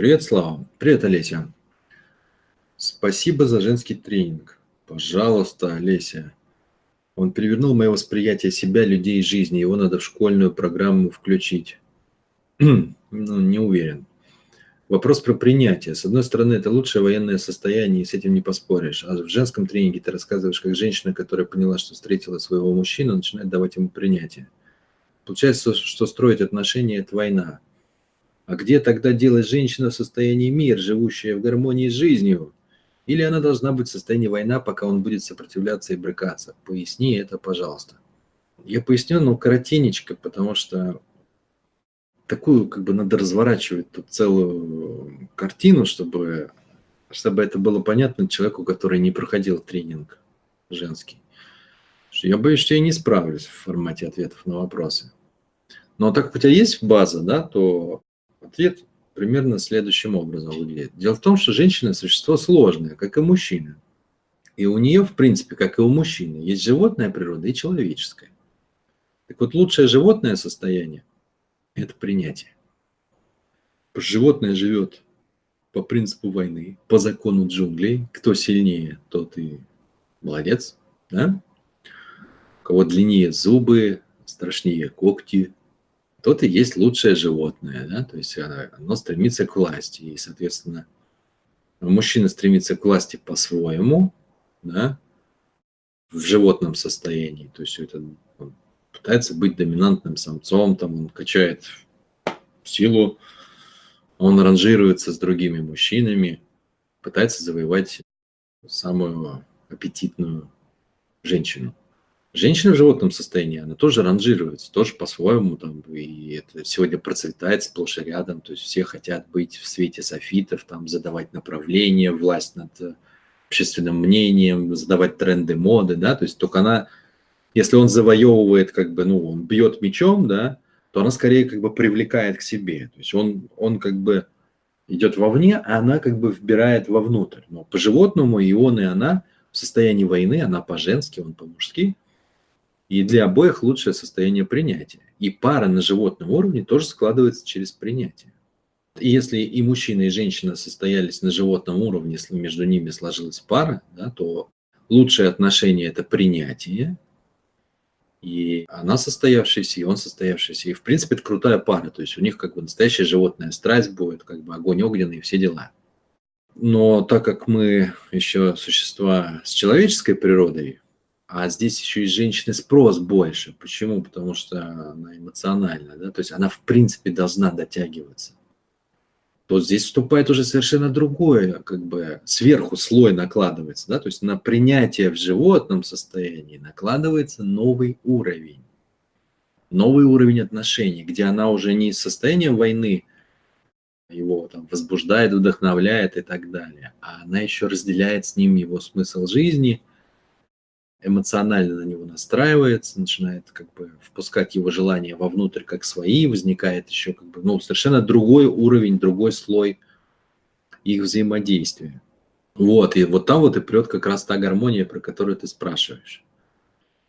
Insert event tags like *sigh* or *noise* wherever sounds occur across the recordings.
Привет, Слава. Привет, Олеся. Спасибо за женский тренинг. Пожалуйста, Олеся. Он перевернул мое восприятие себя, людей и жизни. Его надо в школьную программу включить. *clears throat* ну, не уверен. Вопрос про принятие. С одной стороны, это лучшее военное состояние, и с этим не поспоришь. А в женском тренинге ты рассказываешь, как женщина, которая поняла, что встретила своего мужчину, начинает давать ему принятие. Получается, что строить отношения – это война. А где тогда делать женщина в состоянии мир, живущая в гармонии с жизнью? Или она должна быть в состоянии война, пока он будет сопротивляться и брыкаться? Поясни это, пожалуйста. Я поясню, но коротенечко, потому что такую, как бы, надо разворачивать тут целую картину, чтобы, чтобы это было понятно человеку, который не проходил тренинг женский. Я боюсь, что я не справлюсь в формате ответов на вопросы. Но так как у тебя есть база, да, то ответ примерно следующим образом выглядит. Дело в том, что женщина – существо сложное, как и мужчина. И у нее, в принципе, как и у мужчины, есть животная природа и человеческая. Так вот, лучшее животное состояние это принятие. Животное живет по принципу войны, по закону джунглей. Кто сильнее, тот и молодец. Да? У кого длиннее зубы, страшнее когти, тот и есть лучшее животное. Да? То есть оно стремится к власти. И, соответственно, мужчина стремится к власти по-своему, да, в животном состоянии. То есть это пытается быть доминантным самцом, там он качает силу, он ранжируется с другими мужчинами, пытается завоевать самую аппетитную женщину. Женщина в животном состоянии, она тоже ранжируется, тоже по-своему, там, и это сегодня процветает сплошь и рядом, то есть все хотят быть в свете софитов, там, задавать направление, власть над общественным мнением, задавать тренды моды, да, то есть только она если он завоевывает, как бы, ну, он бьет мечом, да, то она скорее как бы привлекает к себе. То есть он, он как бы идет вовне, а она как бы вбирает вовнутрь. Но по животному и он, и она в состоянии войны, она по-женски, он по-мужски. И для обоих лучшее состояние принятия. И пара на животном уровне тоже складывается через принятие. И если и мужчина, и женщина состоялись на животном уровне, если между ними сложилась пара, да, то лучшее отношение – это принятие, и она состоявшаяся, и он состоявшийся. И, в принципе, это крутая пара. То есть у них как бы настоящая животная страсть будет, как бы огонь огненный и все дела. Но так как мы еще существа с человеческой природой, а здесь еще и женщины спрос больше. Почему? Потому что она эмоциональна, да? то есть она в принципе должна дотягиваться то здесь вступает уже совершенно другое, как бы сверху слой накладывается, да, то есть на принятие в животном состоянии накладывается новый уровень, новый уровень отношений, где она уже не состояние войны его там возбуждает, вдохновляет и так далее, а она еще разделяет с ним его смысл жизни – эмоционально на него настраивается, начинает как бы впускать его желания вовнутрь как свои, возникает еще как бы, ну, совершенно другой уровень, другой слой их взаимодействия. Вот, и вот там вот и прет как раз та гармония, про которую ты спрашиваешь.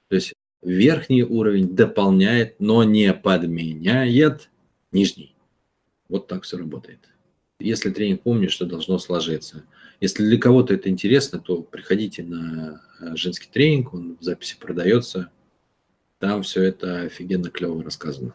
То есть верхний уровень дополняет, но не подменяет нижний. Вот так все работает. Если тренинг помнишь, что должно сложиться. Если для кого-то это интересно, то приходите на э, женский тренинг, он в записи продается. Там все это офигенно клево рассказано.